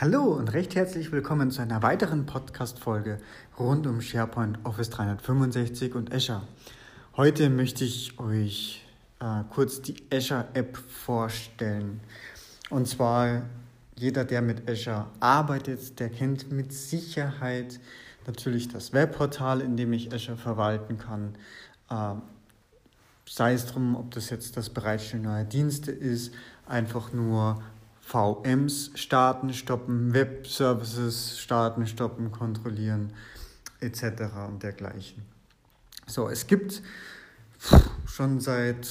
Hallo und recht herzlich willkommen zu einer weiteren Podcast-Folge rund um SharePoint, Office 365 und Azure. Heute möchte ich euch äh, kurz die Azure-App vorstellen. Und zwar jeder, der mit Azure arbeitet, der kennt mit Sicherheit natürlich das Webportal, in dem ich Azure verwalten kann. Äh, sei es drum, ob das jetzt das Bereitstellen neuer Dienste ist, einfach nur VMs starten, stoppen, Web-Services starten, stoppen, kontrollieren etc. und dergleichen. So, es gibt schon seit,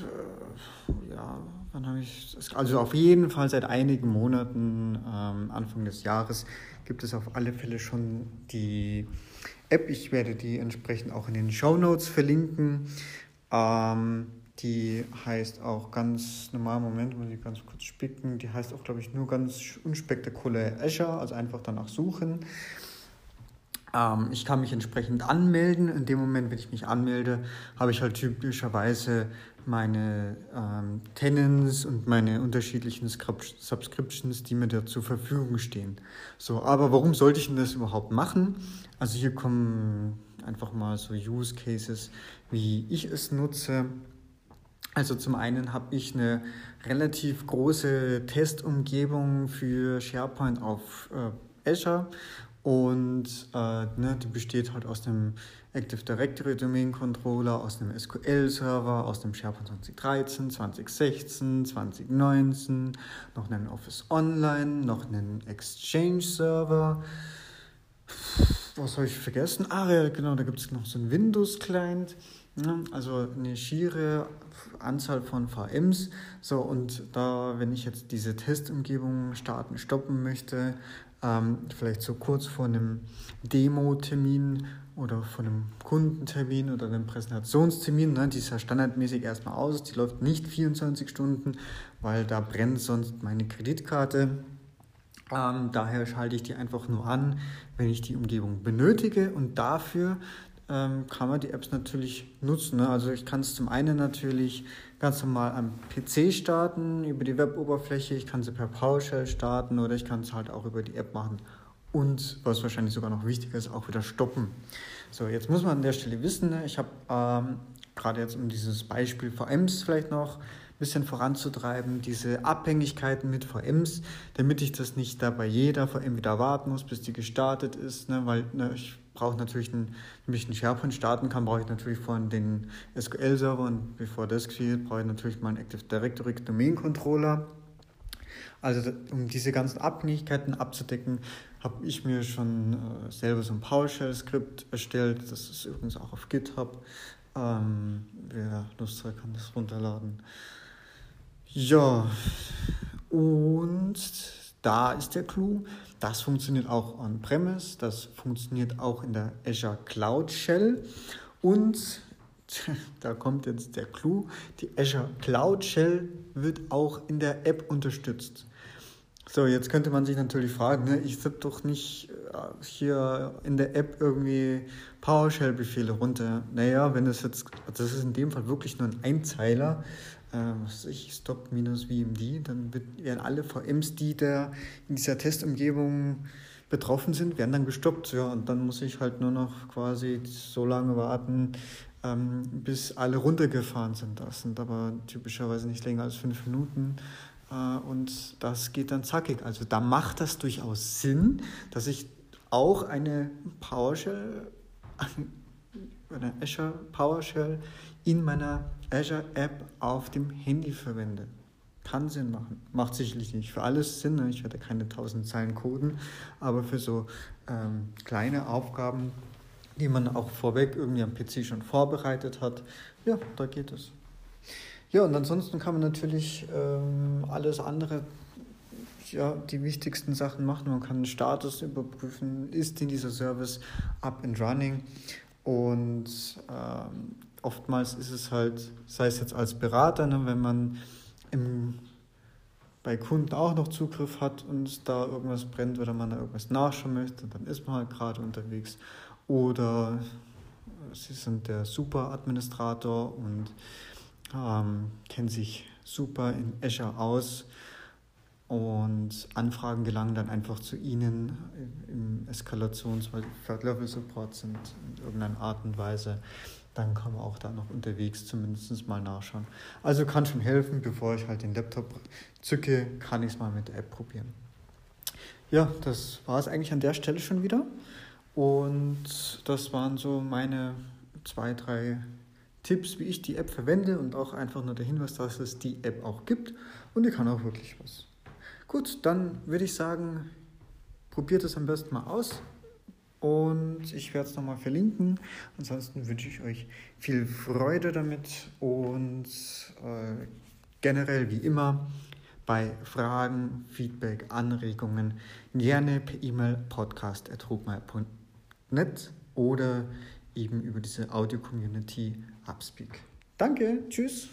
äh, ja, wann habe ich, also auf jeden Fall seit einigen Monaten, ähm, Anfang des Jahres, gibt es auf alle Fälle schon die App. Ich werde die entsprechend auch in den Show Notes verlinken. Ähm, die heißt auch ganz normal, Moment, muss ich ganz kurz spicken. Die heißt auch, glaube ich, nur ganz unspektakulär Azure, also einfach danach suchen. Ähm, ich kann mich entsprechend anmelden. In dem Moment, wenn ich mich anmelde, habe ich halt typischerweise meine ähm, Tenants und meine unterschiedlichen Subscriptions, die mir da zur Verfügung stehen. So, aber warum sollte ich denn das überhaupt machen? Also hier kommen einfach mal so Use Cases, wie ich es nutze. Also zum einen habe ich eine relativ große Testumgebung für SharePoint auf äh, Azure und äh, ne, die besteht halt aus dem Active Directory Domain Controller, aus einem SQL-Server, aus dem SharePoint 2013, 2016, 2019, noch einen Office Online, noch einen Exchange-Server. Was habe ich vergessen? Ah, ja, genau, da gibt es noch so einen Windows-Client. Ne? Also eine schiere Anzahl von VMs. So, und da, wenn ich jetzt diese Testumgebung starten, stoppen möchte, ähm, vielleicht so kurz vor einem Demo-Termin oder vor einem Kundentermin oder einem Präsentationstermin, ne, die ist ja standardmäßig erstmal aus, die läuft nicht 24 Stunden, weil da brennt sonst meine Kreditkarte. Ähm, daher schalte ich die einfach nur an, wenn ich die Umgebung benötige und dafür ähm, kann man die Apps natürlich nutzen. Ne? Also ich kann es zum einen natürlich ganz normal am PC starten, über die Web-Oberfläche, ich kann sie per PowerShell starten oder ich kann es halt auch über die App machen und, was wahrscheinlich sogar noch wichtiger ist, auch wieder stoppen. So, jetzt muss man an der Stelle wissen, ne? ich habe ähm, gerade jetzt um dieses Beispiel VMs vielleicht noch ein bisschen voranzutreiben, diese Abhängigkeiten mit VMs, damit ich das nicht da bei jeder VM wieder warten muss, bis die gestartet ist, ne? weil ne, ich brauche natürlich, einen, damit ich einen SharePoint starten kann, brauche ich natürlich vorhin den SQL-Server und bevor das geschieht, brauche ich natürlich meinen Active Directory Domain Controller. Also um diese ganzen Abhängigkeiten abzudecken, habe ich mir schon äh, selber so ein PowerShell-Skript erstellt. Das ist übrigens auch auf GitHub. Ähm, wer Lust hat, kann das runterladen. Ja, und da ist der Clou. Das funktioniert auch on-premise, das funktioniert auch in der Azure Cloud Shell und da kommt jetzt der Clou, die Azure Cloud Shell wird auch in der App unterstützt. So, jetzt könnte man sich natürlich fragen, ne, ich tippe doch nicht äh, hier in der App irgendwie PowerShell-Befehle runter. Naja, wenn das jetzt, das ist in dem Fall wirklich nur ein Einzeiler, äh, was ich, stop VMD, dann werden alle VMs, die da in dieser Testumgebung betroffen sind, werden dann gestoppt. Ja, und dann muss ich halt nur noch quasi so lange warten, ähm, bis alle runtergefahren sind. Das sind aber typischerweise nicht länger als fünf Minuten. Äh, und das geht dann zackig. Also da macht das durchaus Sinn, dass ich auch eine PowerShell, eine Azure PowerShell in meiner Azure App auf dem Handy verwende. Kann Sinn machen. Macht sicherlich nicht für alles Sinn. Ne? Ich werde keine tausend Zeilen coden, aber für so ähm, kleine Aufgaben, die man auch vorweg irgendwie am PC schon vorbereitet hat, ja, da geht es. Ja, und ansonsten kann man natürlich ähm, alles andere, ja, die wichtigsten Sachen machen. Man kann den Status überprüfen, ist in dieser Service up and running und ähm, oftmals ist es halt, sei es jetzt als Berater, ne, wenn man im, bei Kunden auch noch Zugriff hat und da irgendwas brennt oder man da irgendwas nachschauen möchte, dann ist man halt gerade unterwegs. Oder sie sind der Super-Administrator und ähm, kennen sich super in Azure aus und Anfragen gelangen dann einfach zu Ihnen im Eskalations- weil Third-Level-Support sind in irgendeiner Art und Weise. Dann kann man auch da noch unterwegs zumindest mal nachschauen. Also kann schon helfen, bevor ich halt den Laptop zücke, kann ich es mal mit der App probieren. Ja, das war es eigentlich an der Stelle schon wieder. Und das waren so meine zwei, drei Tipps, wie ich die App verwende und auch einfach nur der Hinweis, dass es die App auch gibt und die kann auch wirklich was. Gut, dann würde ich sagen, probiert es am besten mal aus und ich werde es nochmal verlinken. Ansonsten wünsche ich euch viel Freude damit und äh, generell wie immer bei Fragen, Feedback, Anregungen gerne per E-Mail podcast.rugmeier.net oder eben über diese Audio-Community Upspeak. Danke, tschüss.